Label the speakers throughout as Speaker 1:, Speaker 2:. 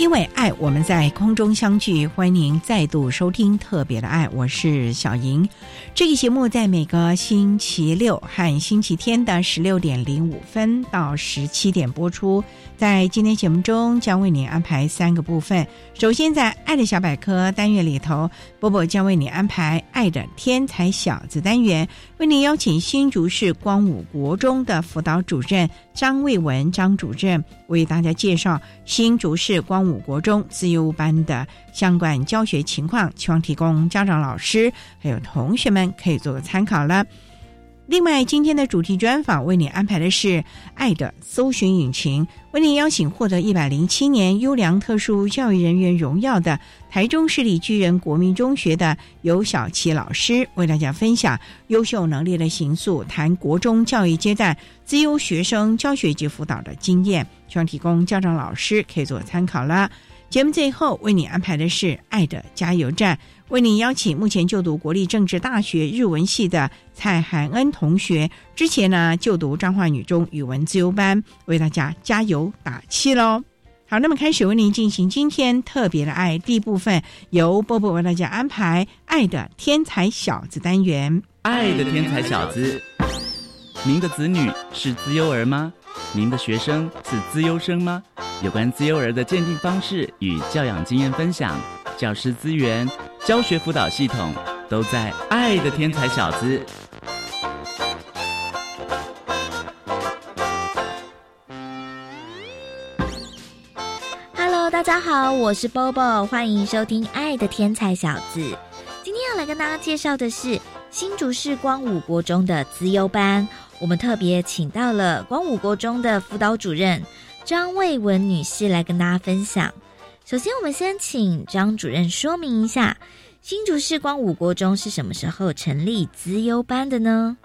Speaker 1: 因为爱，我们在空中相聚。欢迎您再度收听《特别的爱》，我是小莹。这个节目在每个星期六和星期天的十六点零五分到十七点播出。在今天节目中，将为您安排三个部分。首先，在“爱的小百科”单元里头，波波将为你安排“爱的天才小子”单元，为您邀请新竹市光武国中的辅导主任张卫文张主任为大家介绍新竹市光武五国中自由班的相关教学情况，希望提供家长、老师还有同学们可以做个参考了。另外，今天的主题专访为你安排的是《爱的搜寻引擎》，为你邀请获得一百零七年优良特殊教育人员荣耀的台中市立巨人国民中学的尤小琪老师，为大家分享优秀能力的行塑，谈国中教育阶段资优学生教学及辅导的经验，希望提供家长、老师可以做参考了。节目最后为你安排的是《爱的加油站》。为您邀请目前就读国立政治大学日文系的蔡涵恩同学，之前呢就读彰化女中语文自由班，为大家加油打气喽！好，那么开始为您进行今天特别的爱第一部分，由波波为大家安排《爱的天才小子》单元。
Speaker 2: 爱的天才小子，您的子女是资优儿吗？您的学生是资优生吗？有关资优儿的鉴定方式与教养经验分享，教师资源。教学辅导系统都在《爱的天才小子》。
Speaker 3: Hello，大家好，我是 Bobo，欢迎收听《爱的天才小子》。今天要来跟大家介绍的是新竹市光武国中的资优班，我们特别请到了光武国中的辅导主任张卫文女士来跟大家分享。首先，我们先请张主任说明一下，新竹市光武国中是什么时候成立资优班的呢？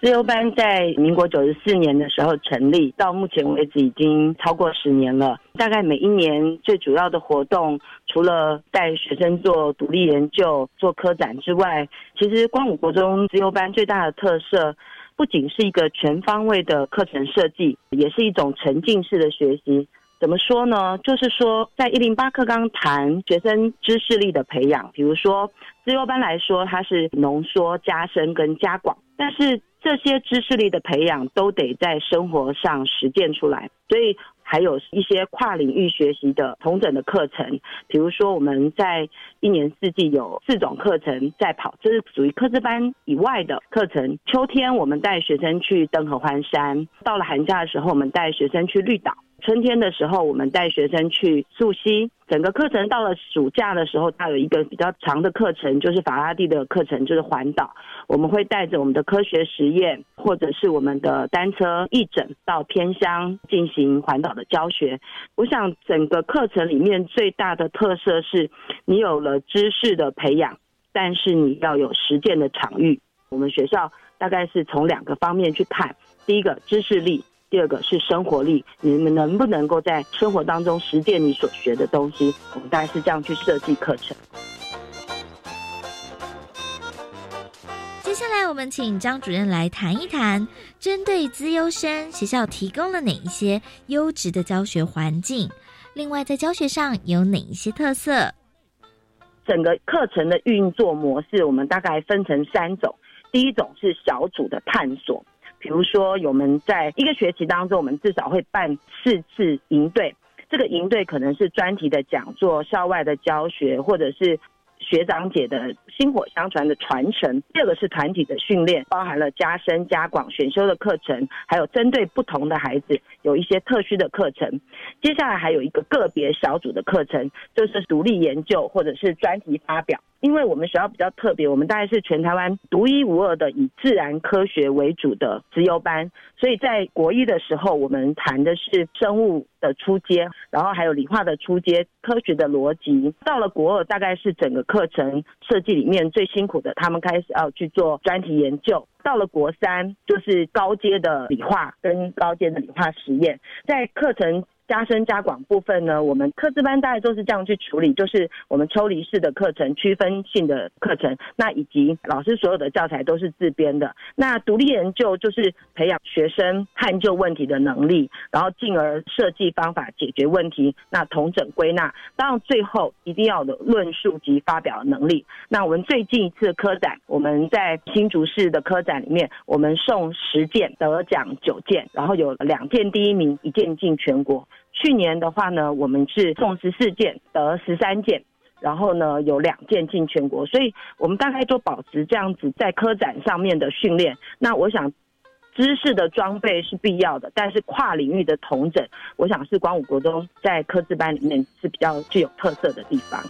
Speaker 4: 资优班在民国九十四年的时候成立，到目前为止已经超过十年了。大概每一年最主要的活动，除了带学生做独立研究、做科展之外，其实光武国中资优班最大的特色，不仅是一个全方位的课程设计，也是一种沉浸式的学习。怎么说呢？就是说，在一零八课刚谈学生知识力的培养，比如说自由班来说，它是浓缩、加深跟加广，但是这些知识力的培养都得在生活上实践出来，所以还有一些跨领域学习的同整的课程，比如说我们在一年四季有四种课程在跑，这是属于课制班以外的课程。秋天我们带学生去登合欢山，到了寒假的时候，我们带学生去绿岛。春天的时候，我们带学生去溯溪。整个课程到了暑假的时候，它有一个比较长的课程，就是法拉第的课程，就是环岛。我们会带着我们的科学实验，或者是我们的单车义诊到偏乡进行环岛的教学。我想整个课程里面最大的特色是，你有了知识的培养，但是你要有实践的场域。我们学校大概是从两个方面去看，第一个知识力。第二个是生活力，你们能不能够在生活当中实践你所学的东西？我们大概是这样去设计课程。
Speaker 3: 接下来我们请张主任来谈一谈，针对资优生，学校提供了哪一些优质的教学环境？另外，在教学上有哪一些特色？
Speaker 4: 整个课程的运作模式，我们大概分成三种。第一种是小组的探索，比如说我们在一个学期当中，我们至少会办四次营队。这个营队可能是专题的讲座、校外的教学，或者是。学长姐的薪火相传的传承，第二个是团体的训练，包含了加深加广选修的课程，还有针对不同的孩子有一些特需的课程。接下来还有一个个别小组的课程，就是独立研究或者是专题发表。因为我们学校比较特别，我们大概是全台湾独一无二的以自然科学为主的资优班，所以在国一的时候，我们谈的是生物的初阶，然后还有理化的初阶，科学的逻辑。到了国二，大概是整个课程设计里面最辛苦的，他们开始要去做专题研究。到了国三，就是高阶的理化跟高阶的理化实验，在课程。加深加广部分呢，我们课制班大概都是这样去处理，就是我们抽离式的课程、区分性的课程，那以及老师所有的教材都是自编的。那独立研究就是培养学生探究问题的能力，然后进而设计方法解决问题。那同整归纳，当然最后一定要的论述及发表能力。那我们最近一次科展，我们在新竹市的科展里面，我们送十件得奖九件，然后有两件第一名，一件进全国。去年的话呢，我们是送十四件得十三件，然后呢有两件进全国，所以我们大概都保持这样子在科展上面的训练。那我想，知识的装备是必要的，但是跨领域的同整，我想是光武国中在科智班里面是比较具有特色的地方。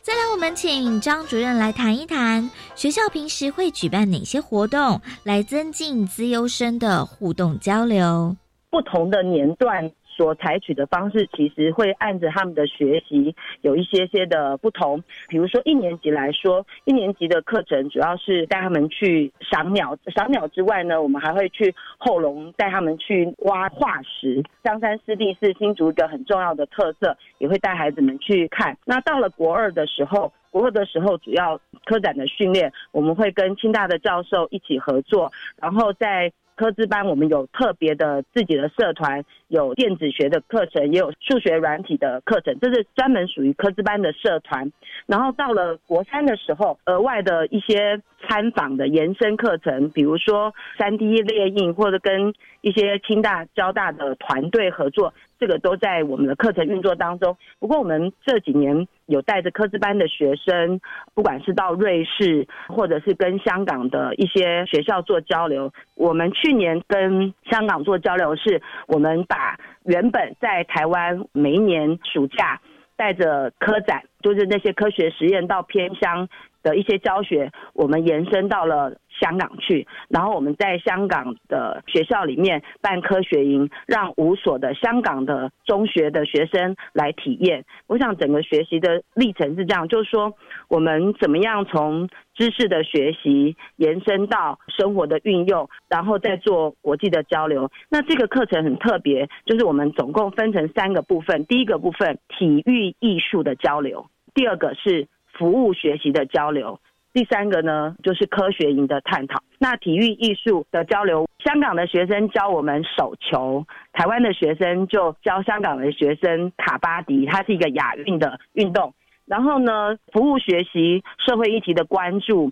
Speaker 3: 再来，我们请张主任来谈一谈学校平时会举办哪些活动，来增进资优生的互动交流。
Speaker 4: 不同的年段所采取的方式，其实会按着他们的学习有一些些的不同。比如说一年级来说，一年级的课程主要是带他们去赏鸟，赏鸟之外呢，我们还会去后龙带他们去挖化石。香山湿地是新竹一个很重要的特色，也会带孩子们去看。那到了国二的时候，国二的时候主要科展的训练，我们会跟清大的教授一起合作，然后在。科资班我们有特别的自己的社团，有电子学的课程，也有数学软体的课程，这是专门属于科资班的社团。然后到了国三的时候，额外的一些参访的延伸课程，比如说三 D 列印，或者跟一些清大、交大的团队合作。这个都在我们的课程运作当中。不过，我们这几年有带着科资班的学生，不管是到瑞士，或者是跟香港的一些学校做交流。我们去年跟香港做交流，是我们把原本在台湾每一年暑假带着科展，就是那些科学实验到偏乡的一些教学，我们延伸到了。香港去，然后我们在香港的学校里面办科学营，让五所的香港的中学的学生来体验。我想整个学习的历程是这样，就是说我们怎么样从知识的学习延伸到生活的运用，然后再做国际的交流。那这个课程很特别，就是我们总共分成三个部分：第一个部分体育艺术的交流，第二个是服务学习的交流。第三个呢，就是科学营的探讨。那体育艺术的交流，香港的学生教我们手球，台湾的学生就教香港的学生卡巴迪，它是一个亚运的运动。然后呢，服务学习社会议题的关注。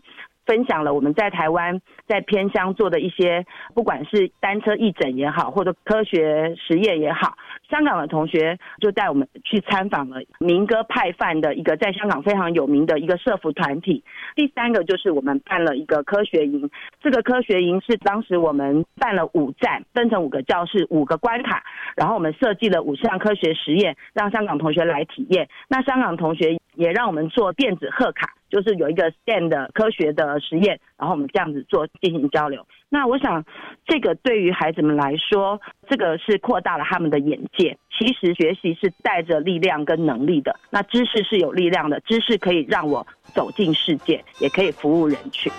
Speaker 4: 分享了我们在台湾在偏乡做的一些，不管是单车义诊也好，或者科学实验也好。香港的同学就带我们去参访了民歌派饭的一个在香港非常有名的一个社服团体。第三个就是我们办了一个科学营，这个科学营是当时我们办了五站，分成五个教室、五个关卡，然后我们设计了五项科学实验，让香港同学来体验。那香港同学也让我们做电子贺卡。就是有一个 STEM 的科学的实验，然后我们这样子做进行交流。那我想，这个对于孩子们来说，这个是扩大了他们的眼界。其实学习是带着力量跟能力的。那知识是有力量的，知识可以让我走进世界，也可以服务人群。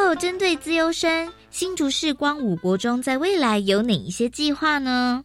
Speaker 3: 后，针对自优生，新竹市光武国中在未来有哪一些计划呢？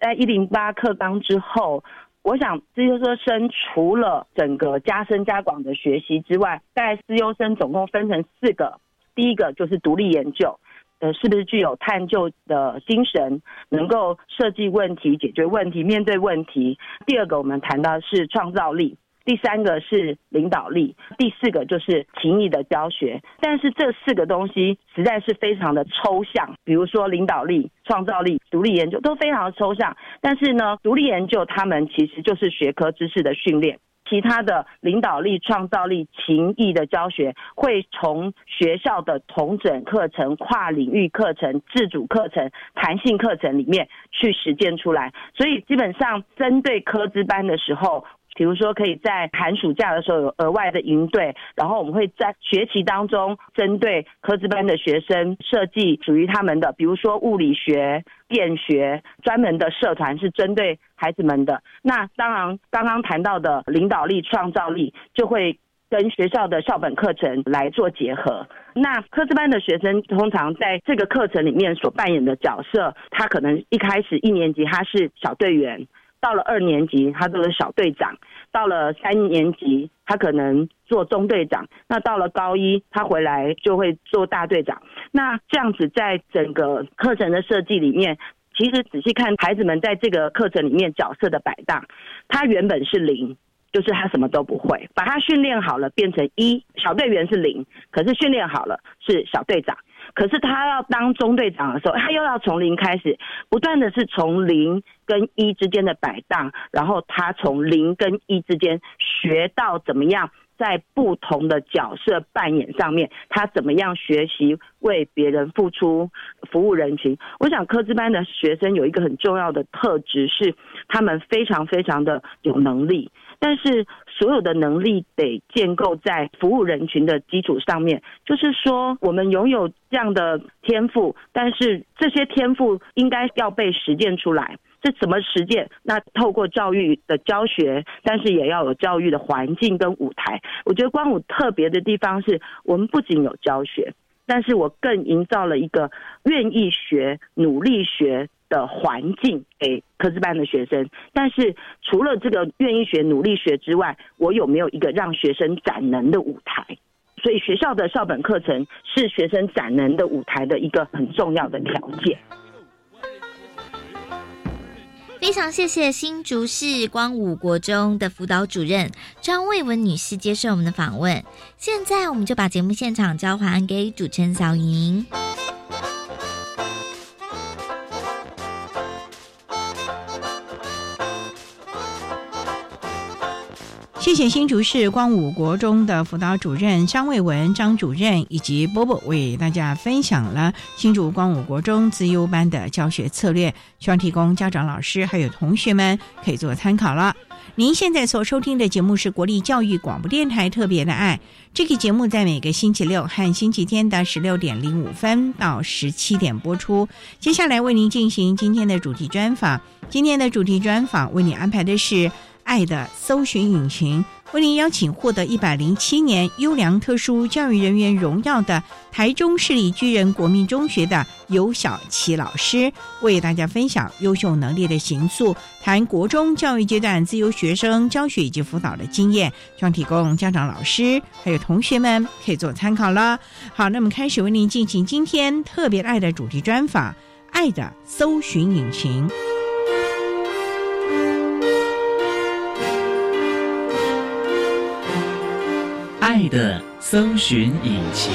Speaker 4: 在一零八课纲之后，我想资优生除了整个加深加广的学习之外，在资优生总共分成四个，第一个就是独立研究。呃，是不是具有探究的精神，能够设计问题、解决问题、面对问题？第二个，我们谈到是创造力；第三个是领导力；第四个就是情谊的教学。但是这四个东西实在是非常的抽象，比如说领导力、创造力、独立研究都非常抽象。但是呢，独立研究他们其实就是学科知识的训练。其他的领导力、创造力、情谊的教学，会从学校的同整课程、跨领域课程、自主课程、弹性课程里面去实践出来。所以基本上针对科资班的时候。比如说，可以在寒暑假的时候有额外的营队，然后我们会在学期当中针对科资班的学生设计属于他们的，比如说物理学、电学专门的社团是针对孩子们的。那当然，刚刚谈到的领导力、创造力就会跟学校的校本课程来做结合。那科资班的学生通常在这个课程里面所扮演的角色，他可能一开始一年级他是小队员。到了二年级，他做了小队长；到了三年级，他可能做中队长；那到了高一，他回来就会做大队长。那这样子，在整个课程的设计里面，其实仔细看孩子们在这个课程里面角色的摆荡，他原本是零，就是他什么都不会，把他训练好了变成一，小队员是零，可是训练好了是小队长。可是他要当中队长的时候，他又要从零开始，不断的是从零跟一之间的摆荡，然后他从零跟一之间学到怎么样在不同的角色扮演上面，他怎么样学习为别人付出服务人群。我想科资班的学生有一个很重要的特质是，他们非常非常的有能力。但是所有的能力得建构在服务人群的基础上面，就是说我们拥有这样的天赋，但是这些天赋应该要被实践出来。这怎么实践？那透过教育的教学，但是也要有教育的环境跟舞台。我觉得光武特别的地方是我们不仅有教学，但是我更营造了一个愿意学、努力学。的环境给科资班的学生，但是除了这个愿意学、努力学之外，我有没有一个让学生展能的舞台？所以学校的校本课程是学生展能的舞台的一个很重要的条件。
Speaker 3: 非常谢谢新竹市光武国中的辅导主任张卫文女士接受我们的访问。现在我们就把节目现场交还给主持人小莹。
Speaker 1: 谢谢新竹市光武国中的辅导主任张卫文张主任以及波波为大家分享了新竹光武国中自优班的教学策略，希望提供家长、老师还有同学们可以做参考了。您现在所收听的节目是国立教育广播电台特别的爱，这个节目在每个星期六和星期天的十六点零五分到十七点播出。接下来为您进行今天的主题专访，今天的主题专访为您安排的是。爱的搜寻引擎为您邀请获得一百零七年优良特殊教育人员荣耀的台中市立居人国民中学的尤小琪老师，为大家分享优秀能力的行塑，谈国中教育阶段自由学生教学以及辅导的经验，希望提供家长、老师还有同学们可以做参考了。好，那么开始为您进行今天特别爱的主题专访，爱的搜寻引擎。
Speaker 2: 爱的搜寻引擎。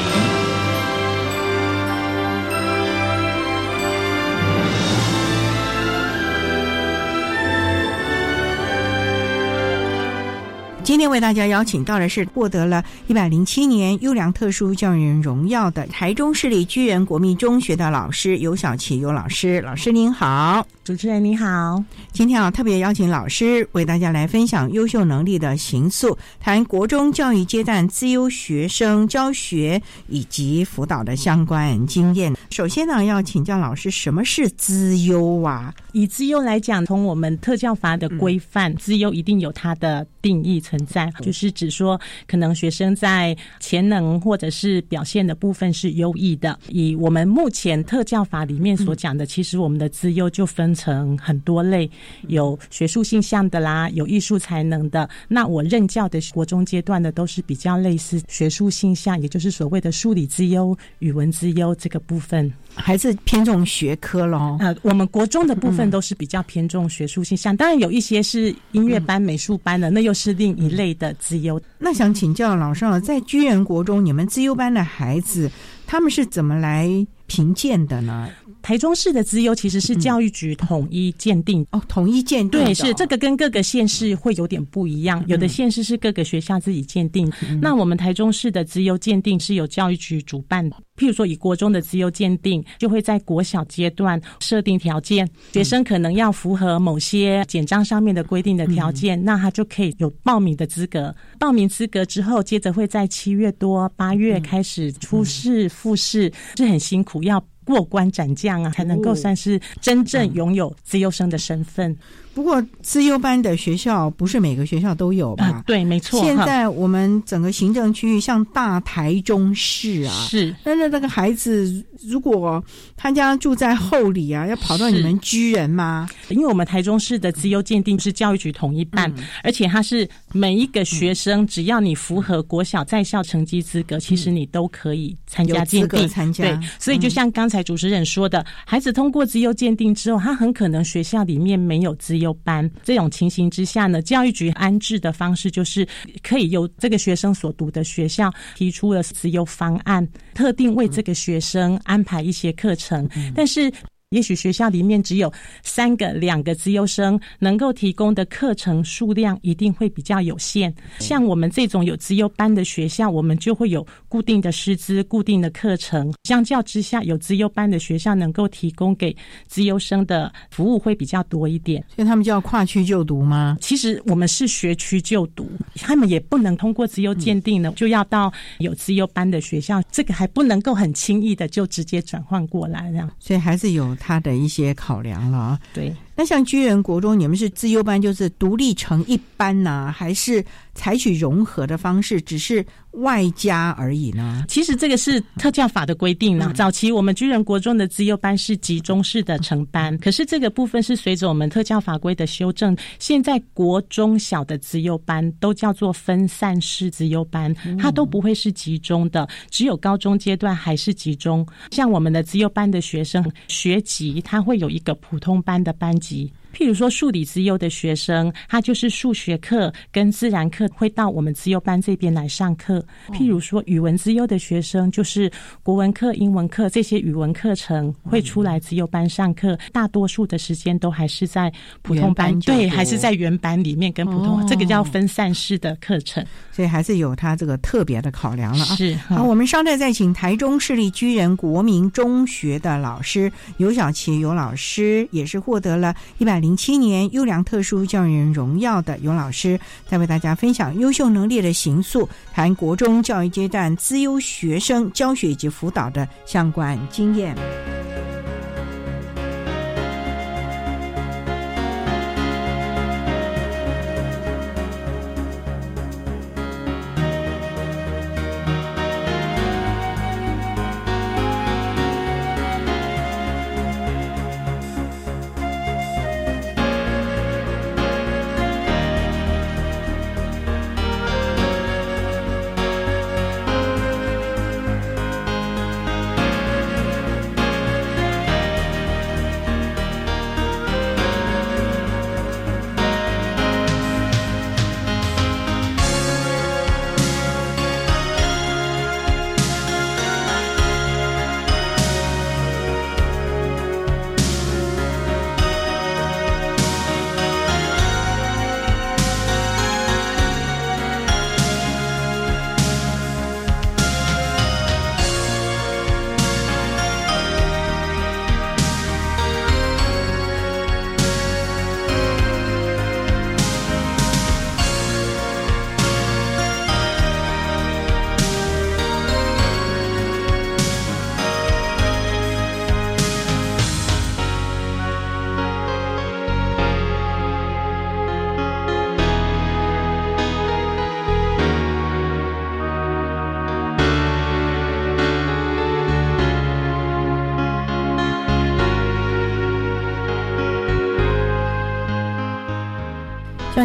Speaker 1: 今天为大家邀请到的是获得了一百零七年优良特殊教育人荣耀的台中市立居人国民中学的老师尤小琪尤老师，老师您好，
Speaker 5: 主持人你好。
Speaker 1: 今天啊，特别邀请老师为大家来分享优秀能力的行塑，谈国中教育阶段资优学生教学以及辅导的相关经验。首先呢，要请教老师，什么是资优啊？
Speaker 5: 以资优来讲，从我们特教法的规范，资优一定有它的定义存在，就是指说，可能学生在潜能或者是表现的部分是优异的。以我们目前特教法里面所讲的，其实我们的资优就分分成很多类，有学术性向的啦，有艺术才能的。那我任教的国中阶段的都是比较类似学术性向，也就是所谓的数理之优、语文之优这个部分。
Speaker 1: 还是偏重学科咯。
Speaker 5: 呃，我们国中的部分都是比较偏重学术性向，当然有一些是音乐班、美术班的，那又是另一类的资优。
Speaker 1: 那想请教老师啊，在居人国中，你们资优班的孩子他们是怎么来评鉴的呢？
Speaker 5: 台中市的资优其实是教育局统一鉴定。
Speaker 1: 哦，统一鉴定
Speaker 5: 对，是这个跟各个县市会有点不一样，有的县市是各个学校自己鉴定，那我们台中市的资优鉴定是由教育局主办。譬如说，以国中的自由鉴定，就会在国小阶段设定条件，学生可能要符合某些简章上面的规定的条件，那他就可以有报名的资格。报名资格之后，接着会在七月多八月开始初试、复试，是很辛苦，要过关斩将啊，才能够算是真正拥有自由生的身份。
Speaker 1: 不过，资优班的学校不是每个学校都有吧？
Speaker 5: 对，没错。
Speaker 1: 现在我们整个行政区域，像大台中市啊，
Speaker 5: 是。
Speaker 1: 那那那个孩子，如果他家住在后里啊，要跑到你们居人吗？
Speaker 5: 因为我们台中市的资优鉴定是教育局统一办，而且它是每一个学生，只要你符合国小在校成绩资格，其实你都可以参加鉴定。
Speaker 1: 参加。
Speaker 5: 对，所以就像刚才主持人说的，孩子通过资优鉴定之后，他很可能学校里面没有资。优班这种情形之下呢，教育局安置的方式就是可以由这个学生所读的学校提出了自优方案，特定为这个学生安排一些课程，但是。也许学校里面只有三个、两个资优生，能够提供的课程数量一定会比较有限。像我们这种有资优班的学校，我们就会有固定的师资、固定的课程。相较之下，有资优班的学校能够提供给资优生的服务会比较多一点。
Speaker 1: 所以他们就要跨区就读吗？
Speaker 5: 其实我们是学区就读，他们也不能通过资优鉴定呢，就要到有资优班的学校。这个还不能够很轻易的就直接转换过来，这样。
Speaker 1: 所以还是有。他的一些考量了啊，
Speaker 5: 对。
Speaker 1: 那像居人国中，你们是自优班，就是独立成一班呢，还是采取融合的方式，只是外加而已呢？
Speaker 5: 其实这个是特教法的规定呢。早期我们居人国中的资优班是集中式的成班，可是这个部分是随着我们特教法规的修正，现在国中小的资优班都叫做分散式资优班，它都不会是集中的，只有高中阶段还是集中。像我们的资优班的学生学籍，他会有一个普通班的班。级。譬如说，数理资优的学生，他就是数学课跟自然课会到我们资优班这边来上课。譬如说，语文资优的学生，就是国文课、英文课这些语文课程会出来资优班上课。大多数的时间都还是在普通班，对，还是在原班里面跟普通，这个叫分散式的课程。
Speaker 1: 所以还是有他这个特别的考量了啊。
Speaker 5: 是
Speaker 1: 好，我们稍待再请台中市立居仁国民中学的老师尤小琪尤老师，也是获得了一百。零七年优良特殊教育人荣耀的尤老师，再为大家分享优秀能力的行塑，谈国中教育阶段资优学生教学以及辅导的相关经验。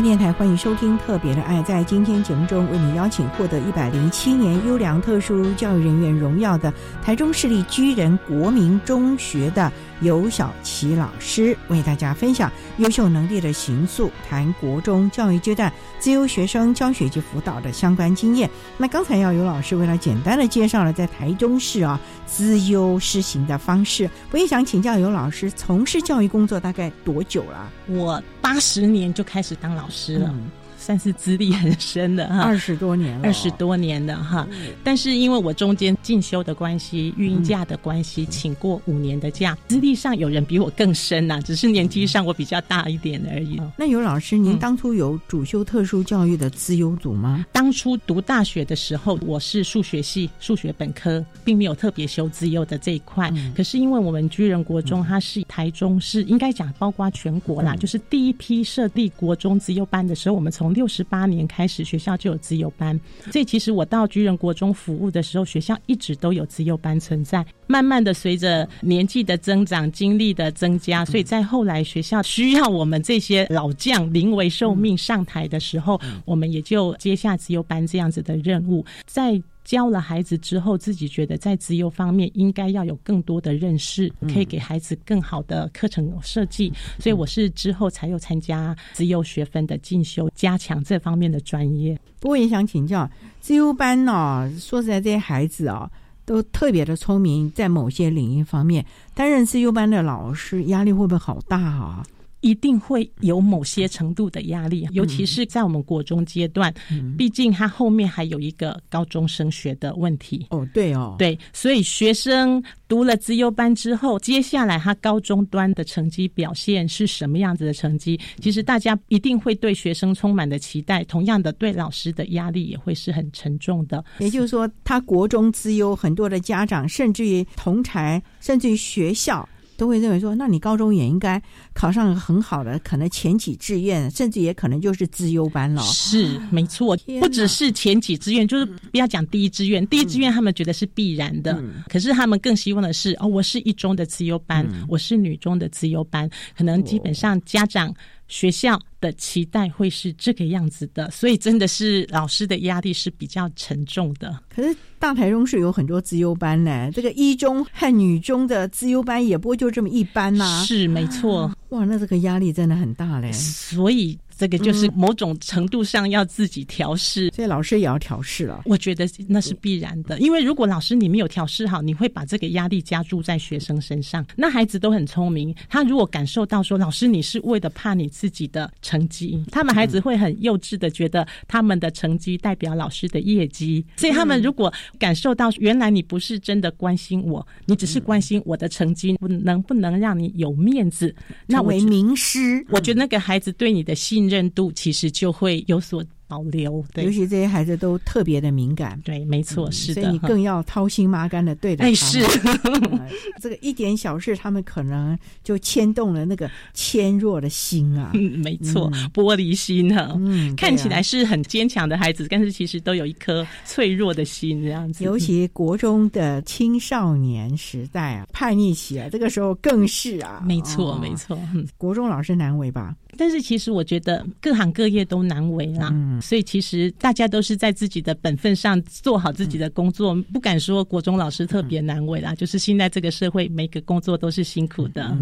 Speaker 1: 电台，欢迎收听《特别的爱》。在今天节目中，为你邀请获得一百零七年优良特殊教育人员荣耀的台中市立居仁国民中学的尤小琪老师，为大家分享优秀能力的形塑，谈国中教育阶段自由学生教学及辅导的相关经验。那刚才要有老师为了简单的介绍了在台中市啊资优施行的方式，我也想请教尤老师从事教育工作大概多久了？
Speaker 5: 我八十年就开始当老师了。算是资历很深的哈，
Speaker 1: 二十多年了，
Speaker 5: 二十多年的哈。但是因为我中间进修的关系、育婴假的关系，请过五年的假，资历上有人比我更深呐，只是年纪上我比较大一点而已。
Speaker 1: 那尤老师，您当初有主修特殊教育的资优组吗？
Speaker 5: 当初读大学的时候，我是数学系数学本科，并没有特别修资优的这一块。可是因为我们居仁国中，它是台中市，应该讲包括全国啦，就是第一批设立国中资优班的时候，我们从六十八年开始，学校就有资优班。所以其实我到居仁国中服务的时候，学校一直都有资优班存在。慢慢的，随着年纪的增长、经历的增加，所以在后来学校需要我们这些老将临危受命上台的时候，我们也就接下资优班这样子的任务。在教了孩子之后，自己觉得在自由方面应该要有更多的认识，可以给孩子更好的课程设计。所以我是之后才有参加自由学分的进修，加强这方面的专业。
Speaker 1: 不过也想请教，自由班呢，说实在，这些孩子啊，都特别的聪明，在某些领域方面，担任自优班的老师压力会不会好大啊？
Speaker 5: 一定会有某些程度的压力，尤其是在我们国中阶段，毕竟他后面还有一个高中升学的问题。
Speaker 1: 哦，对哦，
Speaker 5: 对，所以学生读了资优班之后，接下来他高中端的成绩表现是什么样子的成绩？其实大家一定会对学生充满的期待，同样的对老师的压力也会是很沉重的。
Speaker 1: 也就是说，他国中资优，很多的家长甚至于同才，甚至于学校。都会认为说，那你高中也应该考上很好的，可能前几志愿，甚至也可能就是资优班了。
Speaker 5: 是，没错，不只是前几志愿，就是不要讲第一志愿，第一志愿他们觉得是必然的，可是他们更希望的是，哦，我是一中的资优班，我是女中的资优班，可能基本上家长。学校的期待会是这个样子的，所以真的是老师的压力是比较沉重的。
Speaker 1: 可是大台中是有很多资优班呢，这个一中和女中的资优班也不会就这么一般呐。
Speaker 5: 是没错，
Speaker 1: 哇，那这个压力真的很大嘞。
Speaker 5: 所以。这个就是某种程度上要自己调试，
Speaker 1: 所以老师也要调试了。
Speaker 5: 我觉得那是必然的，因为如果老师你没有调试好，你会把这个压力加注在学生身上。那孩子都很聪明，他如果感受到说老师你是为了怕你自己的成绩，他们孩子会很幼稚的觉得他们的成绩代表老师的业绩。所以他们如果感受到原来你不是真的关心我，你只是关心我的成绩不能不能让你有面子，
Speaker 1: 那为名师。
Speaker 5: 我觉得那个孩子对你的信。韧度其实就会有所。保留，对
Speaker 1: 尤其这些孩子都特别的敏感，
Speaker 5: 对，没错，是
Speaker 1: 的，所以你更要掏心挖肝的对待
Speaker 5: 他们。是，
Speaker 1: 这个一点小事，他们可能就牵动了那个纤弱的心啊。
Speaker 5: 嗯，没错，玻璃心哈。嗯，看起来是很坚强的孩子，但是其实都有一颗脆弱的心，这样子。
Speaker 1: 尤其国中的青少年时代啊，叛逆期啊，这个时候更是啊。
Speaker 5: 没错，没错。
Speaker 1: 国中老师难为吧？
Speaker 5: 但是其实我觉得各行各业都难为啦。嗯。所以其实大家都是在自己的本分上做好自己的工作，不敢说国中老师特别难为啦。就是现在这个社会，每个工作都是辛苦的。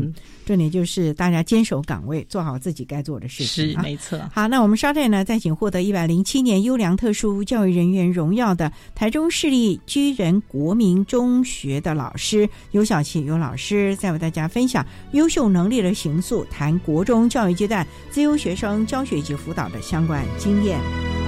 Speaker 1: 重点就是大家坚守岗位，做好自己该做的事
Speaker 5: 情。是没错。
Speaker 1: 好，那我们稍待呢，再请获得一百零七年优良特殊教育人员荣耀的台中市立居仁国民中学的老师尤小琪尤老师，再为大家分享优秀能力的行塑，谈国中教育阶段自由学生教学及辅导的相关经验。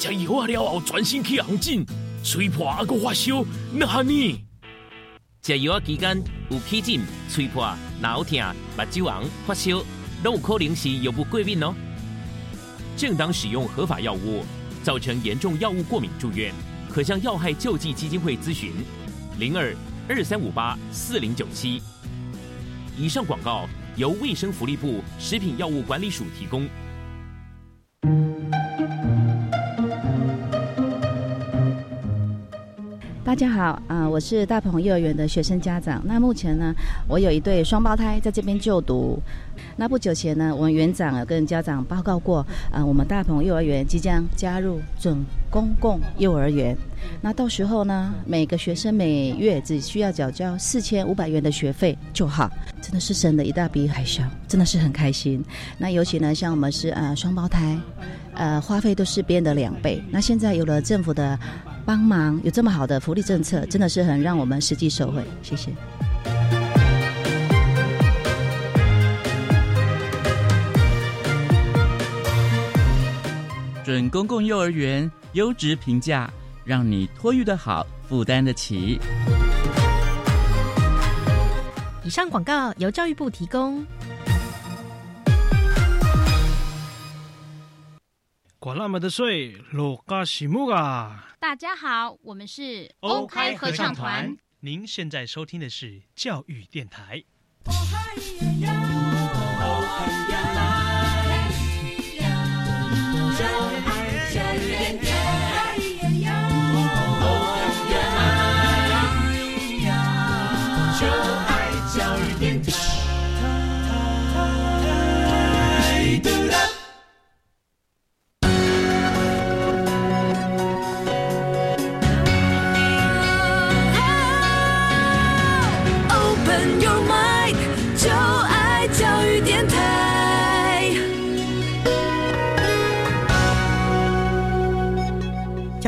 Speaker 6: 食药啊了后，全身去红疹，吹破还个发烧，那呢？
Speaker 7: 食药啊期间有起疹、吹破、脑痛、目睭红、发烧，都有可能是药物过敏哦。
Speaker 6: 正当使用合法药物，造成严重药物过敏住院，可向药害救济基金会咨询：零二二三五八四零九七。以上广告由卫生福利部食品药物管理署提供。
Speaker 8: 大家好，啊，我是大鹏幼儿园的学生家长。那目前呢，我有一对双胞胎在这边就读。那不久前呢，我们园长跟家长报告过，啊，我们大鹏幼儿园即将加入准公共幼儿园。那到时候呢，每个学生每月只需要缴交四千五百元的学费就好，真的是省了一大笔海销，真的是很开心。那尤其呢，像我们是呃双胞胎，呃花费都是别人的两倍。那现在有了政府的。帮忙有这么好的福利政策，真的是很让我们实际受惠。谢谢。
Speaker 2: 准公共幼儿园优质评价，让你托育的好，负担得起。
Speaker 3: 以上广告由教育部提供。
Speaker 9: 管那么的水，落嘎西木啊！
Speaker 10: 大家好，我们是
Speaker 9: 欧开合唱团。您现在收听的是教育电台。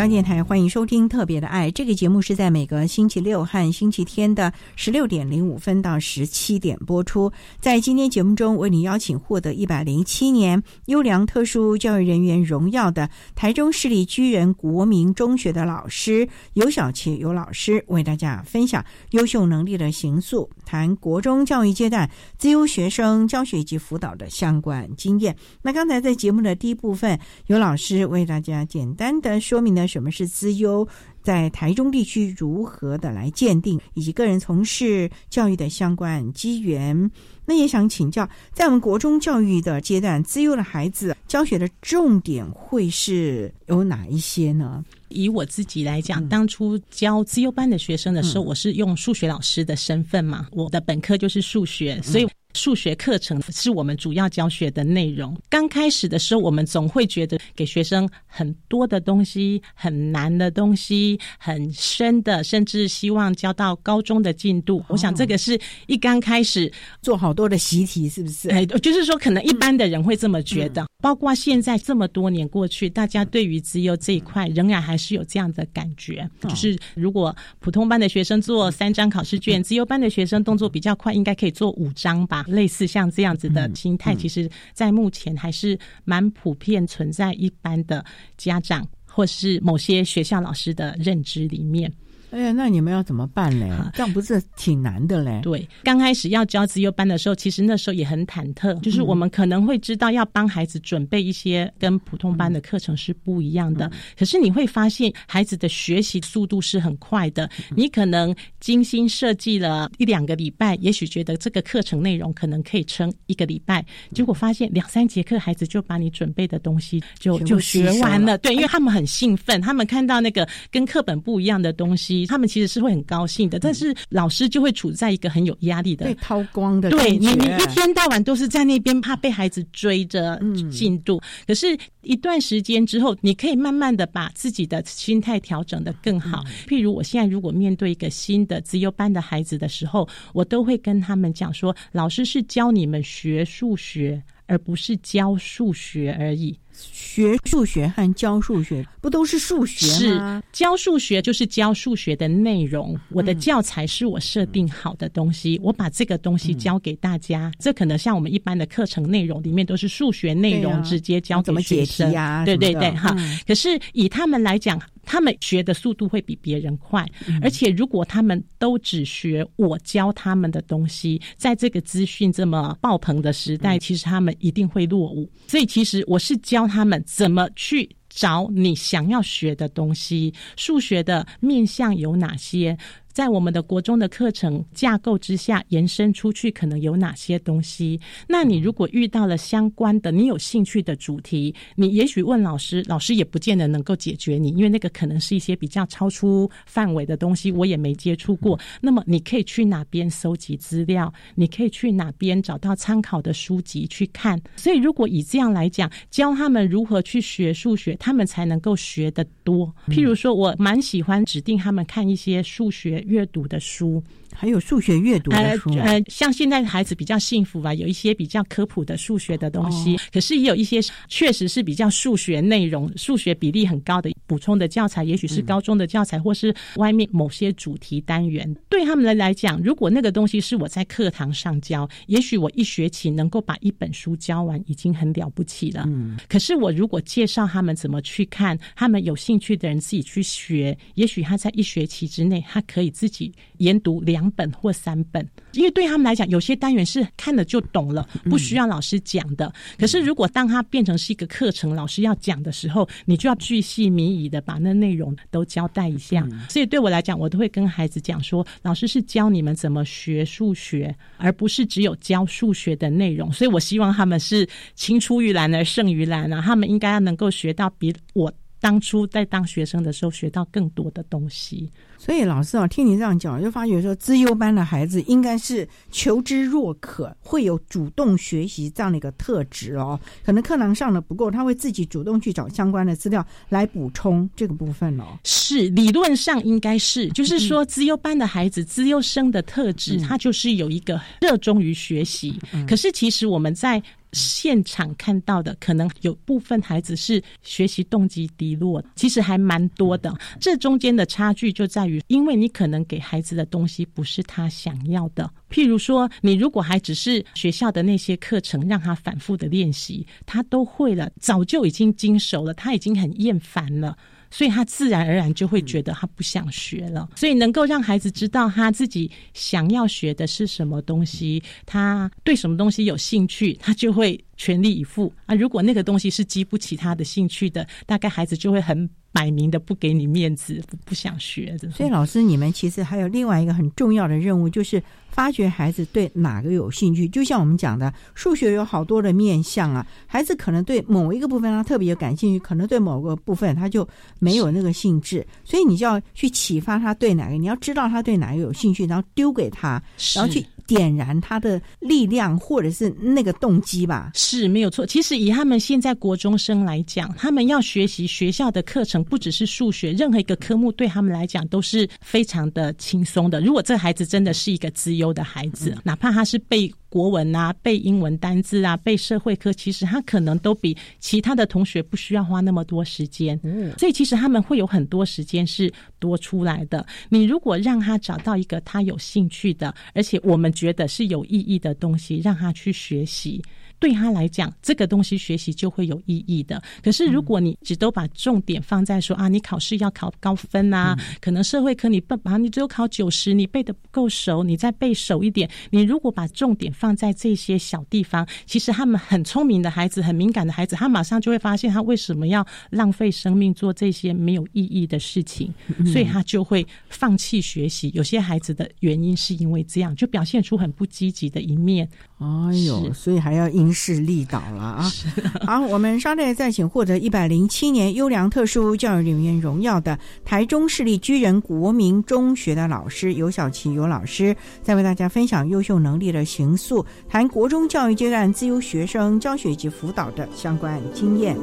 Speaker 1: 小电台欢迎收听《特别的爱》这个节目，是在每个星期六和星期天的十六点零五分到十七点播出。在今天节目中，为你邀请获得一百零七年优良特殊教育人员荣耀的台中市立居人国民中学的老师尤小琪尤老师，为大家分享优秀能力的行塑，谈国中教育阶段自优学生教学及辅导的相关经验。那刚才在节目的第一部分，尤老师为大家简单的说明了。什么是资优？在台中地区如何的来鉴定，以及个人从事教育的相关机缘？那也想请教，在我们国中教育的阶段，资优的孩子教学的重点会是有哪一些呢？
Speaker 5: 以我自己来讲，当初教资优班的学生的时候，我是用数学老师的身份嘛，我的本科就是数学，所以。数学课程是我们主要教学的内容。刚开始的时候，我们总会觉得给学生很多的东西、很难的东西、很深的，甚至希望教到高中的进度。我想这个是一刚开始
Speaker 1: 做好多的习题，是不是？
Speaker 5: 哎，就是说，可能一般的人会这么觉得。包括现在这么多年过去，大家对于自由这一块仍然还是有这样的感觉，就是如果普通班的学生做三张考试卷，自由班的学生动作比较快，应该可以做五张吧？类似像这样子的心态，其实，在目前还是蛮普遍存在一般的家长或是某些学校老师的认知里面。
Speaker 1: 哎呀，那你们要怎么办嘞？这样不是挺难的嘞？
Speaker 5: 对，刚开始要教自优班的时候，其实那时候也很忐忑，就是我们可能会知道要帮孩子准备一些跟普通班的课程是不一样的。可是你会发现，孩子的学习速度是很快的。你可能精心设计了一两个礼拜，也许觉得这个课程内容可能可以撑一个礼拜，结果发现两三节课，孩子就把你准备的东西就就学完了。对，因为他们很兴奋，他们看到那个跟课本不一样的东西。他们其实是会很高兴的，但是老师就会处在一个很有压力的
Speaker 1: 被掏光的
Speaker 5: 对你，你一天到晚都是在那边怕被孩子追着进度。可是，一段时间之后，你可以慢慢的把自己的心态调整的更好。譬如，我现在如果面对一个新的自由班的孩子的时候，我都会跟他们讲说，老师是教你们学数学。而不是教数学而已。
Speaker 1: 学数学和教数学不都是数学吗？
Speaker 5: 教数学就是教数学的内容，我的教材是我设定好的东西，我把这个东西教给大家。这可能像我们一般的课程内容里面都是数学内容，直接教
Speaker 1: 怎么解题
Speaker 5: 啊？对对对，哈。可是以他们来讲。他们学的速度会比别人快，而且如果他们都只学我教他们的东西，在这个资讯这么爆棚的时代，其实他们一定会落伍。所以，其实我是教他们怎么去找你想要学的东西。数学的面向有哪些？在我们的国中的课程架构之下延伸出去，可能有哪些东西？那你如果遇到了相关的你有兴趣的主题，你也许问老师，老师也不见得能够解决你，因为那个可能是一些比较超出范围的东西，我也没接触过。那么你可以去哪边搜集资料？你可以去哪边找到参考的书籍去看？所以如果以这样来讲，教他们如何去学数学，他们才能够学得多。譬如说，我蛮喜欢指定他们看一些数学。阅读的书。
Speaker 1: 还有数学阅读的书，
Speaker 5: 呃，像现在的孩子比较幸福吧，有一些比较科普的数学的东西，可是也有一些确实是比较数学内容、数学比例很高的补充的教材，也许是高中的教材，或是外面某些主题单元。对他们来讲，如果那个东西是我在课堂上教，也许我一学期能够把一本书教完，已经很了不起了。嗯，可是我如果介绍他们怎么去看，他们有兴趣的人自己去学，也许他在一学期之内，他可以自己研读两。本或三本，因为对他们来讲，有些单元是看了就懂了，不需要老师讲的。可是，如果当它变成是一个课程，老师要讲的时候，你就要巨细靡遗的把那内容都交代一下。所以，对我来讲，我都会跟孩子讲说，老师是教你们怎么学数学，而不是只有教数学的内容。所以我希望他们是青出于蓝而胜于蓝啊！他们应该要能够学到比我当初在当学生的时候学到更多的东西。
Speaker 1: 所以老师啊，听你这样讲，就发觉说，资优班的孩子应该是求知若渴，会有主动学习这样的一个特质哦。可能课堂上的不够，他会自己主动去找相关的资料来补充这个部分哦。
Speaker 5: 是，理论上应该是，就是说，资优班的孩子，资优生的特质，他就是有一个热衷于学习。可是，其实我们在现场看到的，可能有部分孩子是学习动机低落，其实还蛮多的。这中间的差距就在于。因为你可能给孩子的东西不是他想要的，譬如说，你如果还只是学校的那些课程让他反复的练习，他都会了，早就已经经熟了，他已经很厌烦了。所以他自然而然就会觉得他不想学了。所以能够让孩子知道他自己想要学的是什么东西，他对什么东西有兴趣，他就会全力以赴啊。如果那个东西是激不起他的兴趣的，大概孩子就会很摆明的不给你面子，不不想学。
Speaker 1: 所以老师，你们其实还有另外一个很重要的任务，就是。发掘孩子对哪个有兴趣，就像我们讲的，数学有好多的面向啊。孩子可能对某一个部分他特别有感兴趣，可能对某个部分他就没有那个兴致。所以你就要去启发他对哪个，你要知道他对哪个有兴趣，然后丢给他，然后去点燃他的力量或者是那个动机吧。
Speaker 5: 是没有错。其实以他们现在国中生来讲，他们要学习学校的课程，不只是数学，任何一个科目对他们来讲都是非常的轻松的。如果这孩子真的是一个资优的孩子，哪怕他是背国文啊、背英文单字啊、背社会科，其实他可能都比其他的同学不需要花那么多时间。嗯，所以其实他们会有很多时间是多出来的。你如果让他找到一个他有兴趣的，而且我们觉得是有意义的东西，让他去学习。对他来讲，这个东西学习就会有意义的。可是，如果你只都把重点放在说啊，你考试要考高分啊，可能社会科你不把你只有考九十，你背的不够熟，你再背熟一点。你如果把重点放在这些小地方，其实他们很聪明的孩子，很敏感的孩子，他马上就会发现他为什么要浪费生命做这些没有意义的事情，所以他就会放弃学习。有些孩子的原因是因为这样，就表现出很不积极的一面。
Speaker 1: 哎呦，所以还要因势利导了啊！好，我们稍待再请获得一百零七年优良特殊教育人员荣耀的台中市立居仁国民中学的老师尤小琪尤老师，再为大家分享优秀能力的行塑，谈国中教育阶段自由学生教学及辅导的相关经验。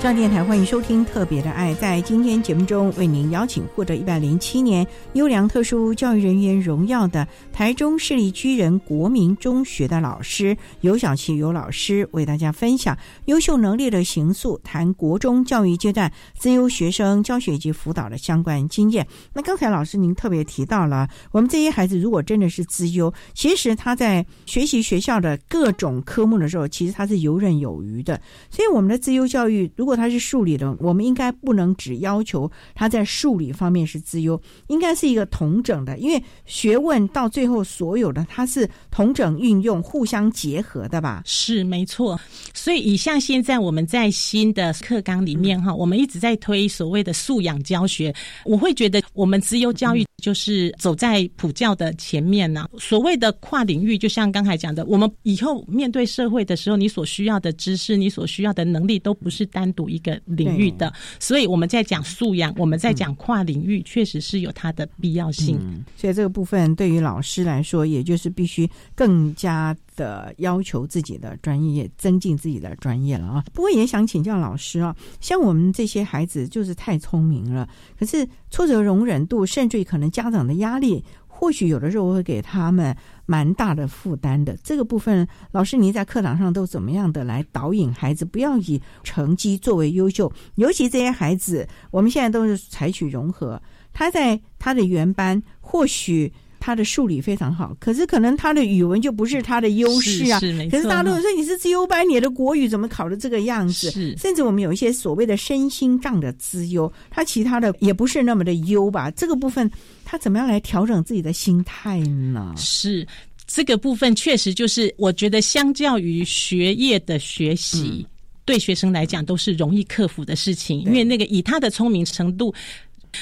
Speaker 1: 上电台，欢迎收听《特别的爱》。在今天节目中，为您邀请获得一百零七年优良特殊教育人员荣耀的台中市立居人国民中学的老师尤小琪尤老师，为大家分享优秀能力的形塑，谈国中教育阶段自优学生教学以及辅导的相关经验。那刚才老师您特别提到了，我们这些孩子如果真的是资优，其实他在学习学校的各种科目的时候，其实他是游刃有余的。所以我们的自优教育，如果如果他是数理的，我们应该不能只要求他在数理方面是自优，应该是一个同整的，因为学问到最后所有的它是同整运用、互相结合的吧？
Speaker 5: 是没错。所以以像现在我们在新的课纲里面哈，我们一直在推所谓的素养教学，我会觉得我们自优教育就是走在普教的前面呢。所谓的跨领域，就像刚才讲的，我们以后面对社会的时候，你所需要的知识，你所需要的能力，都不是单独一个领域的。所以我们在讲素养，我们在讲跨领域，确实是有它的必要性。
Speaker 1: 所以这个部分对于老师来说，也就是必须更加的要求自己的专业，增进自己的专业了啊。不过也想请教老师啊，像我们这些孩子就是太聪明了，可是挫折容忍度，甚至于可能家长的压力，或许有的时候会给他们蛮大的负担的。这个部分，老师您在课堂上都怎么样的来导引孩子，不要以成绩作为优秀？尤其这些孩子，我们现在都是采取融合，他在他的原班或许。他的数理非常好，可是可能他的语文就不是他的优势啊。可是大家都说你是自优班，你的国语怎么考的这个样子？
Speaker 5: 是。
Speaker 1: 甚至我们有一些所谓的身心障的资优，他其他的也不是那么的优吧？这个部分他怎么样来调整自己的心态呢？
Speaker 5: 是这个部分确实就是，我觉得相较于学业的学习，对学生来讲都是容易克服的事情，因为那个以他的聪明程度。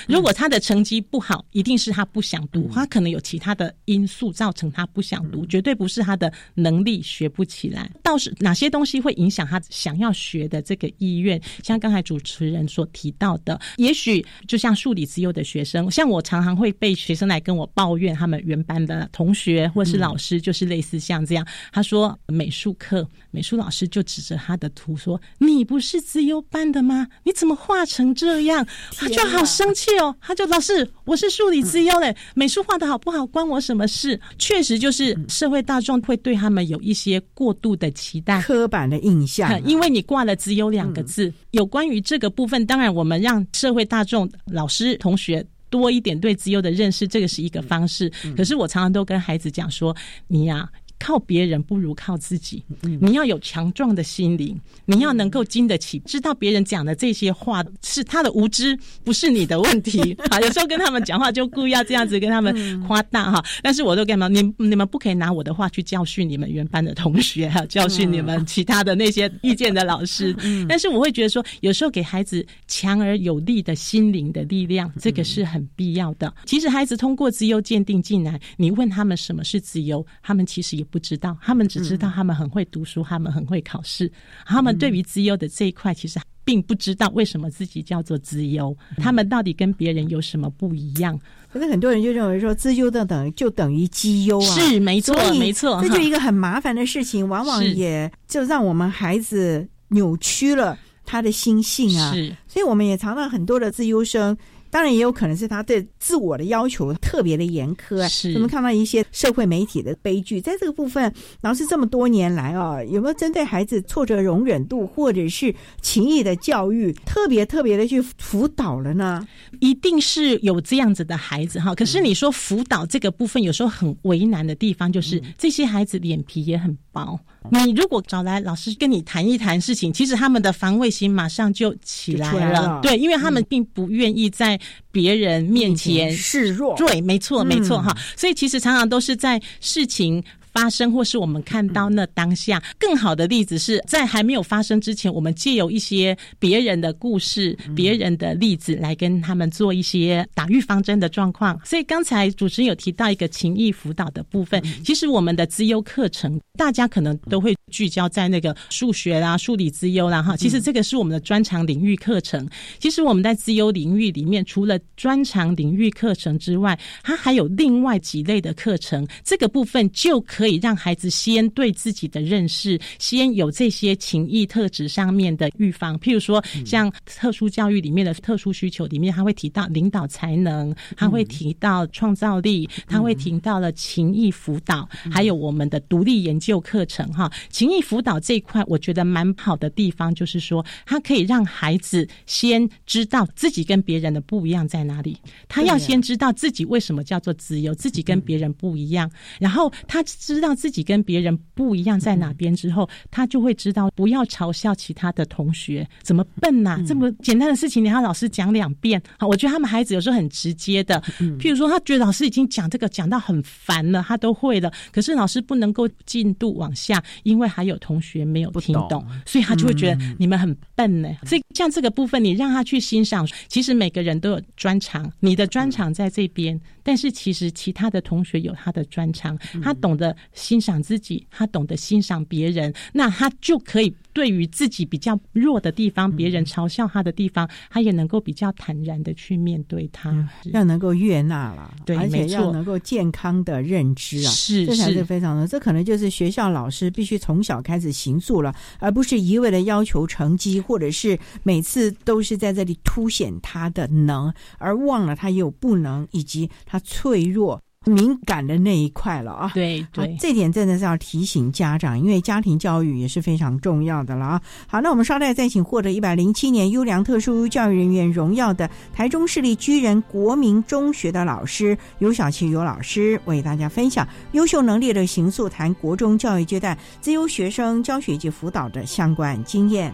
Speaker 5: 如果他的成绩不好，一定是他不想读，他可能有其他的因素造成他不想读，绝对不是他的能力学不起来。倒是哪些东西会影响他想要学的这个意愿？像刚才主持人所提到的，也许就像数理自优的学生，像我常常会被学生来跟我抱怨，他们原班的同学或是老师，就是类似像这样，他说美术课美术老师就指着他的图说：“你不是自优班的吗？你怎么画成这样？”他就好生。气哦，他就老师，我是数理之优嘞，美术画的好不好关我什么事？确实就是社会大众会对他们有一些过度的期待、
Speaker 1: 刻板的印象。
Speaker 5: 因为你挂了“只有”两个字，有关于这个部分，当然我们让社会大众、老师、同学多一点对自优的认识，这个是一个方式。可是我常常都跟孩子讲说，你呀。靠别人不如靠自己。你要有强壮的心灵，你要能够经得起，知道别人讲的这些话是他的无知，不是你的问题。啊，有时候跟他们讲话就故意要这样子跟他们夸大哈。但是我都干嘛？你你们不可以拿我的话去教训你们原班的同学，还有教训你们其他的那些意见的老师。但是我会觉得说，有时候给孩子强而有力的心灵的力量，这个是很必要的。其实孩子通过自由鉴定进来，你问他们什么是自由，他们其实也。不知道，他们只知道他们很会读书，他们很会考试。他们对于资优的这一块，其实并不知道为什么自己叫做资优，他们到底跟别人有什么不一样？
Speaker 1: 可是很多人就认为说，资优的等就等于绩优啊，
Speaker 5: 是没错，没错，
Speaker 1: 这就一个很麻烦的事情，往往也就让我们孩子扭曲了他的心性啊。
Speaker 5: 是，
Speaker 1: 所以我们也常常很多的自优生。当然也有可能是他对自我的要求特别的严苛。
Speaker 5: 是，
Speaker 1: 我们看到一些社会媒体的悲剧，在这个部分，老师这么多年来啊，有没有针对孩子挫折容忍度或者是情谊的教育，特别特别的去辅导了呢？
Speaker 5: 一定是有这样子的孩子哈。可是你说辅导这个部分，有时候很为难的地方，就是这些孩子脸皮也很薄。你如果找来老师跟你谈一谈事情，其实他们的防卫心马上就起来了。对，因为他们并不愿意在别人面前
Speaker 1: 示弱。
Speaker 5: 对，没错，没错哈。所以其实常常都是在事情。发生或是我们看到那当下更好的例子是在还没有发生之前，我们借由一些别人的故事、别人的例子来跟他们做一些打预防针的状况。所以刚才主持人有提到一个情谊辅导的部分，其实我们的资优课程，大家可能都会聚焦在那个数学啦、数理资优啦哈。其实这个是我们的专长领域课程。其实我们在资优领域里面，除了专长领域课程之外，它还有另外几类的课程。这个部分就可以。可以让孩子先对自己的认识，先有这些情谊特质上面的预防。譬如说，像特殊教育里面的特殊需求里面，他会提到领导才能，他会提到创造力，他会提到了情谊辅导，还有我们的独立研究课程。哈，情谊辅导这一块，我觉得蛮好的地方就是说，它可以让孩子先知道自己跟别人的不一样在哪里，他要先知道自己为什么叫做自由，自己跟别人不一样，然后他知道自己跟别人不一样在哪边之后，他就会知道不要嘲笑其他的同学怎么笨呐，这么简单的事情你要老师讲两遍。好，我觉得他们孩子有时候很直接的，譬如说他觉得老师已经讲这个讲到很烦了，他都会了，可是老师不能够进度往下，因为还有同学没有听懂，所以他就会觉得你们很笨呢。所以像这个部分，你让他去欣赏，其实每个人都有专长，你的专长在这边，但是其实其他的同学有他的专长，他懂得欣赏自己，他懂得欣赏别人，那他就可以对于自己比较弱的地方，别人嘲笑他的地方，他也能够比较坦然的去面对他，
Speaker 1: 要能够悦纳了，
Speaker 5: 对，
Speaker 1: 而且要能够健康的认知啊，
Speaker 5: 是
Speaker 1: 这才是
Speaker 5: 是
Speaker 1: 非常的。这可能就是学校老师必须从小开始行塑了，而不是一味的要求成绩，或者是每次都是在这里凸显他的能，而忘了他有不能以及他脆弱。敏感的那一块了啊，
Speaker 5: 对
Speaker 1: 好
Speaker 5: 对，
Speaker 1: 这点真的是要提醒家长，因为家庭教育也是非常重要的了啊。好，那我们稍待再请获得一百零七年优良特殊教育人员荣耀的台中市立居仁国民中学的老师尤小琪尤老师，为大家分享优秀能力的行塑谈国中教育阶段自由学生教学及辅导的相关经验。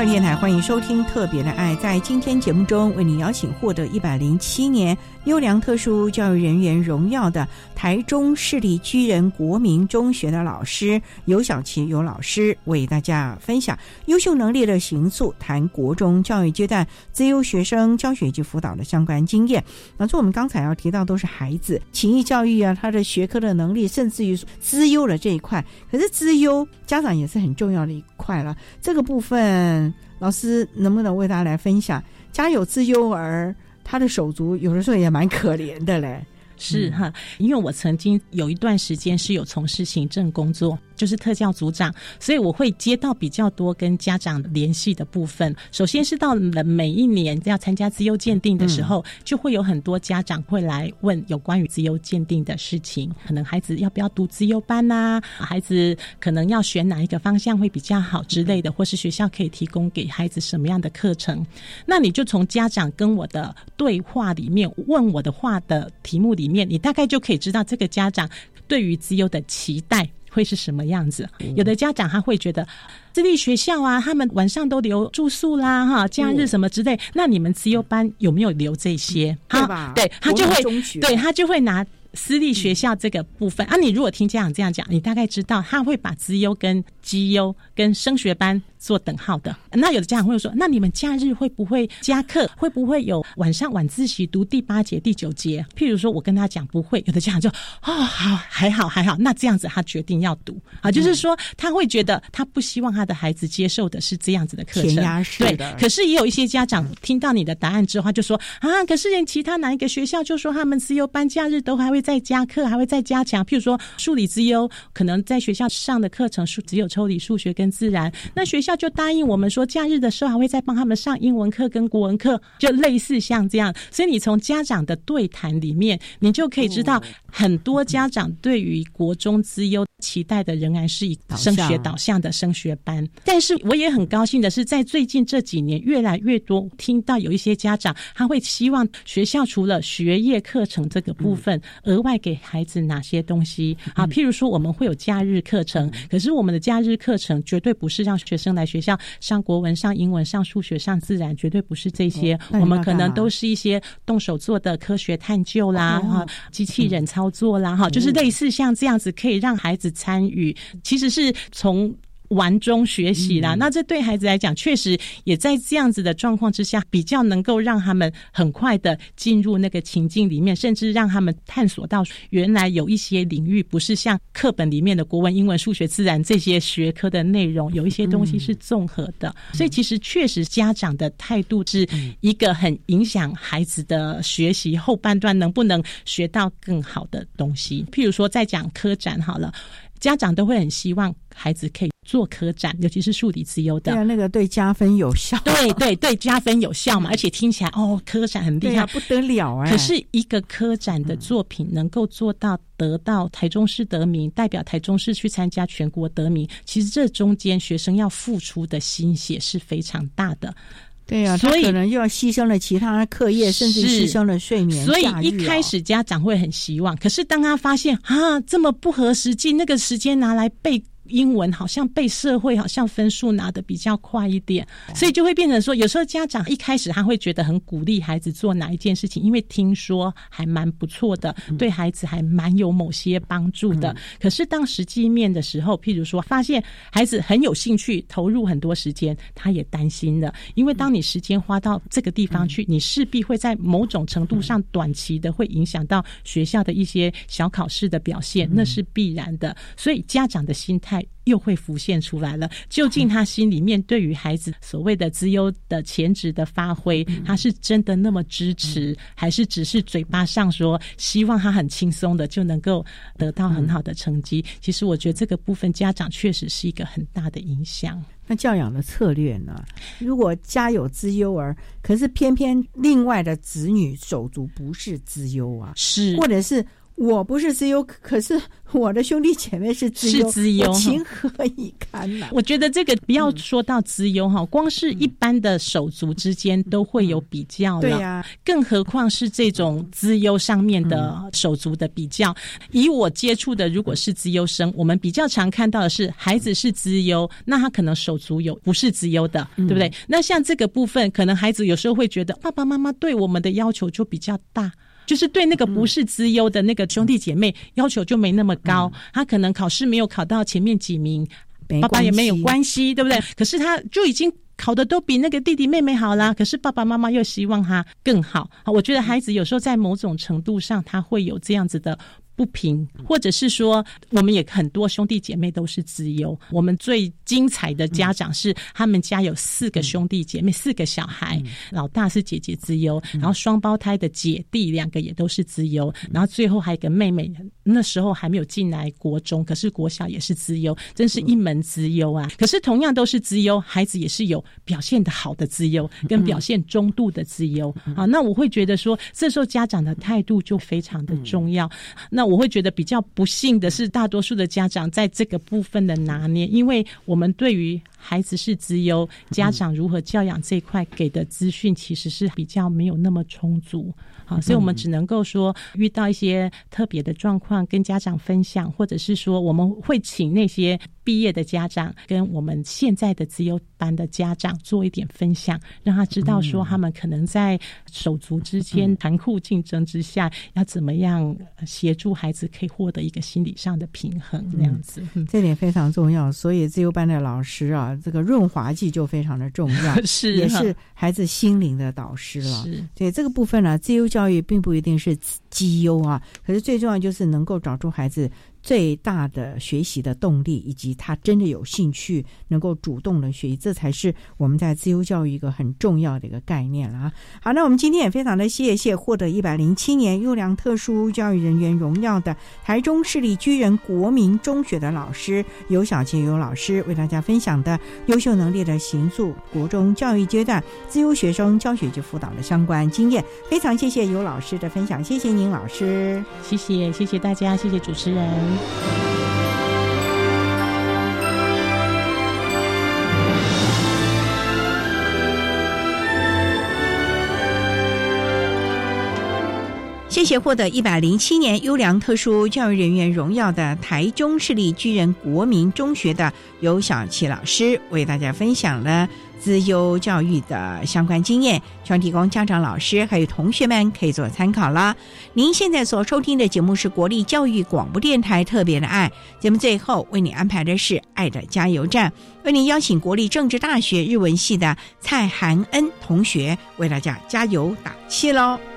Speaker 1: 教电台欢迎收听《特别的爱》。在今天节目中，为你邀请获得一百零七年优良特殊教育人员荣耀的台中市立居人国民中学的老师尤小琪尤老师，为大家分享优秀能力的行塑，谈国中教育阶段自优学生教学及辅导的相关经验。那这我们刚才要提到都是孩子情谊教育啊，他的学科的能力，甚至于资优的这一块。可是资优家长也是很重要的一块了，这个部分。老师能不能为大家来分享？家有自幼儿，他的手足有的时候也蛮可怜的嘞。
Speaker 5: 是哈，因为我曾经有一段时间是有从事行政工作，就是特教组长，所以我会接到比较多跟家长联系的部分。首先是到了每一年要参加资优鉴定的时候，就会有很多家长会来问有关于资优鉴定的事情，可能孩子要不要读资优班呐、孩子可能要选哪一个方向会比较好之类的，或是学校可以提供给孩子什么样的课程。那你就从家长跟我的对话里面问我的话的题目里面，你大概就可以知道这个家长对于资优的期待会是什么样子。有的家长他会觉得。私立学校啊，他们晚上都留住宿啦，哈，假日什么之类。那你们资优班有没有留这些？
Speaker 1: 对吧
Speaker 5: 对他就会对他就会拿私立学校这个部分啊。你如果听家长这样讲，你大概知道他会把资优跟绩优跟升学班做等号的。那有的家长会说，那你们假日会不会加课？会不会有晚上晚自习读第八节、第九节？譬如说我跟他讲不会，有的家长就哦好还好还好，那这样子他决定要读啊，就是说他会觉得他不希望他的孩子接受的是这样子的课程，对可是也有一些家长听到你的答案之后，他就说啊，可是连其他哪一个学校就说他们自优班假日都还会再加课，还会再加强。譬如说数理之优，可能在学校上的课程数只有抽离数学跟自然，那学校校就答应我们说，假日的时候还会再帮他们上英文课跟国文课，就类似像这样。所以你从家长的对谈里面，你就可以知道，很多家长对于国中资优期待的仍然是以升学导向的升学班。但是我也很高兴的是，在最近这几年，越来越多听到有一些家长他会希望学校除了学业课程这个部分，额外给孩子哪些东西啊？譬如说，我们会有假日课程，可是我们的假日课程绝对不是让学生来学校上国文、上英文、上数学、上自然，绝对不是这些。我们可能都是一些动手做的科学探究啦，哈，机器人操作啦，哈，就是类似像这样子，可以让孩子参与。其实是从。玩中学习啦，那这对孩子来讲，确实也在这样子的状况之下，比较能够让他们很快的进入那个情境里面，甚至让他们探索到原来有一些领域不是像课本里面的国文、英文、数学、自然这些学科的内容，有一些东西是综合的。所以其实确实家长的态度是一个很影响孩子的学习后半段能不能学到更好的东西。譬如说在讲科展好了。家长都会很希望孩子可以做科展，尤其是数理自优的。
Speaker 1: 对啊，那个对加分有效。
Speaker 5: 对对对，加分有效嘛，而且听起来哦，科展很厉害，
Speaker 1: 不得了哎。
Speaker 5: 可是一个科展的作品能够做到得到台中市得名，代表台中市去参加全国得名，其实这中间学生要付出的心血是非常大的。
Speaker 1: 对呀，他可能又要牺牲了其他课业，甚至牺牲了睡眠。
Speaker 5: 所以一开始家长会很希望，可是当他发现啊，这么不合实际，那个时间拿来背。英文好像被社会好像分数拿的比较快一点，所以就会变成说，有时候家长一开始他会觉得很鼓励孩子做哪一件事情，因为听说还蛮不错的，对孩子还蛮有某些帮助的。可是当实际面的时候，譬如说发现孩子很有兴趣，投入很多时间，他也担心了，因为当你时间花到这个地方去，你势必会在某种程度上短期的会影响到学校的一些小考试的表现，那是必然的。所以家长的心态。又会浮现出来了。究竟他心里面对于孩子所谓的资优的潜质的发挥，他是真的那么支持，还是只是嘴巴上说希望他很轻松的就能够得到很好的成绩？其实我觉得这个部分家长确实是一个很大的影响。
Speaker 1: 那教养的策略呢？如果家有资优儿，可是偏偏另外的子女手足不是资优啊，
Speaker 5: 是
Speaker 1: 或者是。我不是资优，可是我的兄弟姐妹是资优，
Speaker 5: 是资优，
Speaker 1: 情何以堪呢？
Speaker 5: 我觉得这个不要说到资优哈，光是一般的手足之间都会有比较，
Speaker 1: 对呀，
Speaker 5: 更何况是这种资优上面的手足的比较。以我接触的，如果是资优生，我们比较常看到的是孩子是资优，那他可能手足有不是资优的，对不对？那像这个部分，可能孩子有时候会觉得爸爸妈妈对我们的要求就比较大。就是对那个不是资优的那个兄弟姐妹要求就没那么高，他可能考试没有考到前面几名，爸爸也没有关系，对不对？可是他就已经考的都比那个弟弟妹妹好啦，可是爸爸妈妈又希望他更好。我觉得孩子有时候在某种程度上，他会有这样子的。不平，或者是说，我们也很多兄弟姐妹都是资优。我们最精彩的家长是，他们家有四个兄弟姐妹，四个小孩，老大是姐姐资优，然后双胞胎的姐弟两个也都是资优，然后最后还有个妹妹，那时候还没有进来国中，可是国小也是资优，真是一门资优啊！可是同样都是资优，孩子也是有表现的好的资优，跟表现中度的资优啊。那我会觉得说，这时候家长的态度就非常的重要。那我会觉得比较不幸的是，大多数的家长在这个部分的拿捏，因为我们对于孩子是资优，家长如何教养这一块给的资讯其实是比较没有那么充足。啊，所以我们只能够说，遇到一些特别的状况，跟家长分享，或者是说，我们会请那些毕业的家长跟我们现在的自由班的家长做一点分享，让他知道说，他们可能在手足之间残酷竞争之下，要怎么样协助孩子可以获得一个心理上的平衡，这样子，
Speaker 1: 这点非常重要。所以自由班的老师啊，这个润滑剂就非常的重要，
Speaker 5: 是
Speaker 1: 也是孩子心灵的导师了。
Speaker 5: 是，
Speaker 1: 对这个部分呢，自由教。教育并不一定是绩优啊，可是最重要就是能能够找出孩子最大的学习的动力，以及他真的有兴趣，能够主动的学习，这才是我们在自由教育一个很重要的一个概念了啊！好，那我们今天也非常的谢谢获得一百零七年优良特殊教育人员荣耀的台中市立居人国民中学的老师尤小杰尤老师，为大家分享的优秀能力的行塑国中教育阶段自由学生教学及辅导的相关经验。非常谢谢尤老师的分享，谢谢您老师，
Speaker 5: 谢谢谢谢大家，谢谢主持人。
Speaker 1: 谢谢获得一百零七年优良特殊教育人员荣耀的台中市立巨人国民中学的尤小琪老师，为大家分享了资优教育的相关经验，希望提供家长、老师还有同学们可以做参考啦。您现在所收听的节目是国立教育广播电台特别的爱节目，最后为你安排的是爱的加油站，为您邀请国立政治大学日文系的蔡涵恩同学为大家加油打气喽。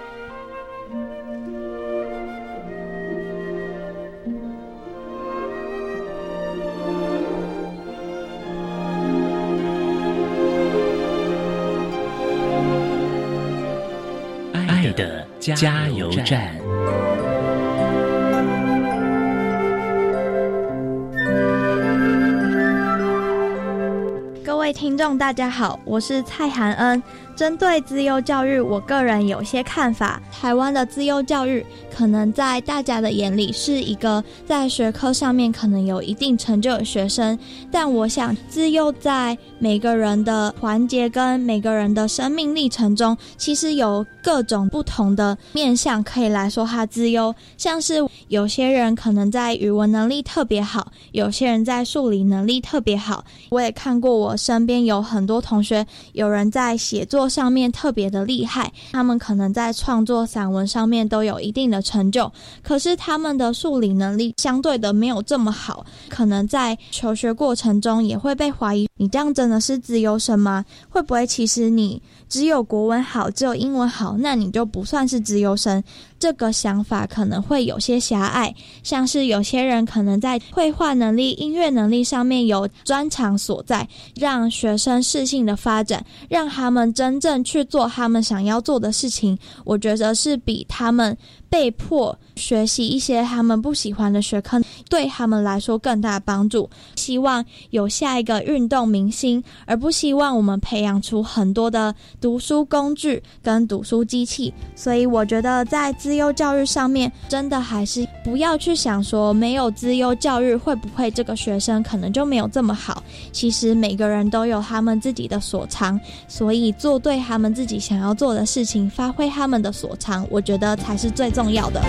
Speaker 6: 加油站。
Speaker 11: 各位听众，大家好，我是蔡涵恩。针对资优教育，我个人有些看法。台湾的资优教育，可能在大家的眼里是一个在学科上面可能有一定成就的学生，但我想，自优在每个人的环节跟每个人的生命历程中，其实有各种不同的面向可以来说他资优。像是有些人可能在语文能力特别好，有些人在数理能力特别好。我也看过，我身边有很多同学，有人在写作。上面特别的厉害，他们可能在创作散文上面都有一定的成就，可是他们的数理能力相对的没有这么好，可能在求学过程中也会被怀疑，你这样真的是自由生吗？会不会其实你只有国文好，只有英文好，那你就不算是自由生？这个想法可能会有些狭隘，像是有些人可能在绘画能力、音乐能力上面有专长所在，让学生适性的发展，让他们真正去做他们想要做的事情。我觉得是比他们被迫学习一些他们不喜欢的学科，对他们来说更大的帮助。希望有下一个运动明星，而不希望我们培养出很多的读书工具跟读书机器。所以我觉得在资优教育上面，真的还是不要去想说没有资优教育会不会这个学生可能就没有这么好。其实每个人都有他们自己的所长，所以做对他们自己想要做的事情，发挥他们的所长，我觉得才是最重要的。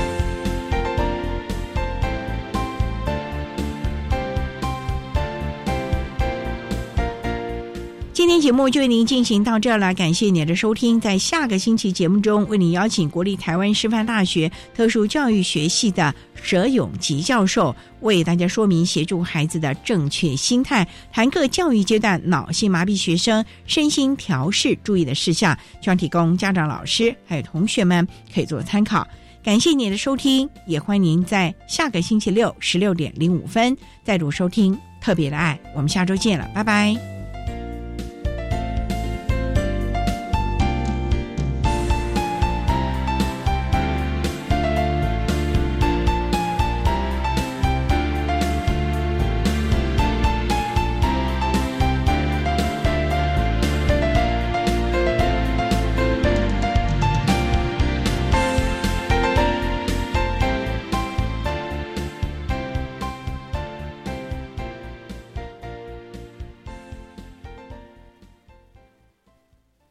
Speaker 1: 今天节目就为您进行到这儿了，感谢您的收听。在下个星期节目中，为您邀请国立台湾师范大学特殊教育学系的佘永吉教授，为大家说明协助孩子的正确心态，谈各教育阶段脑性麻痹学生身心调试注意的事项，希望提供家长、老师还有同学们可以做参考。感谢您的收听，也欢迎您在下个星期六十六点零五分再度收听《特别的爱》，我们下周见了，拜拜。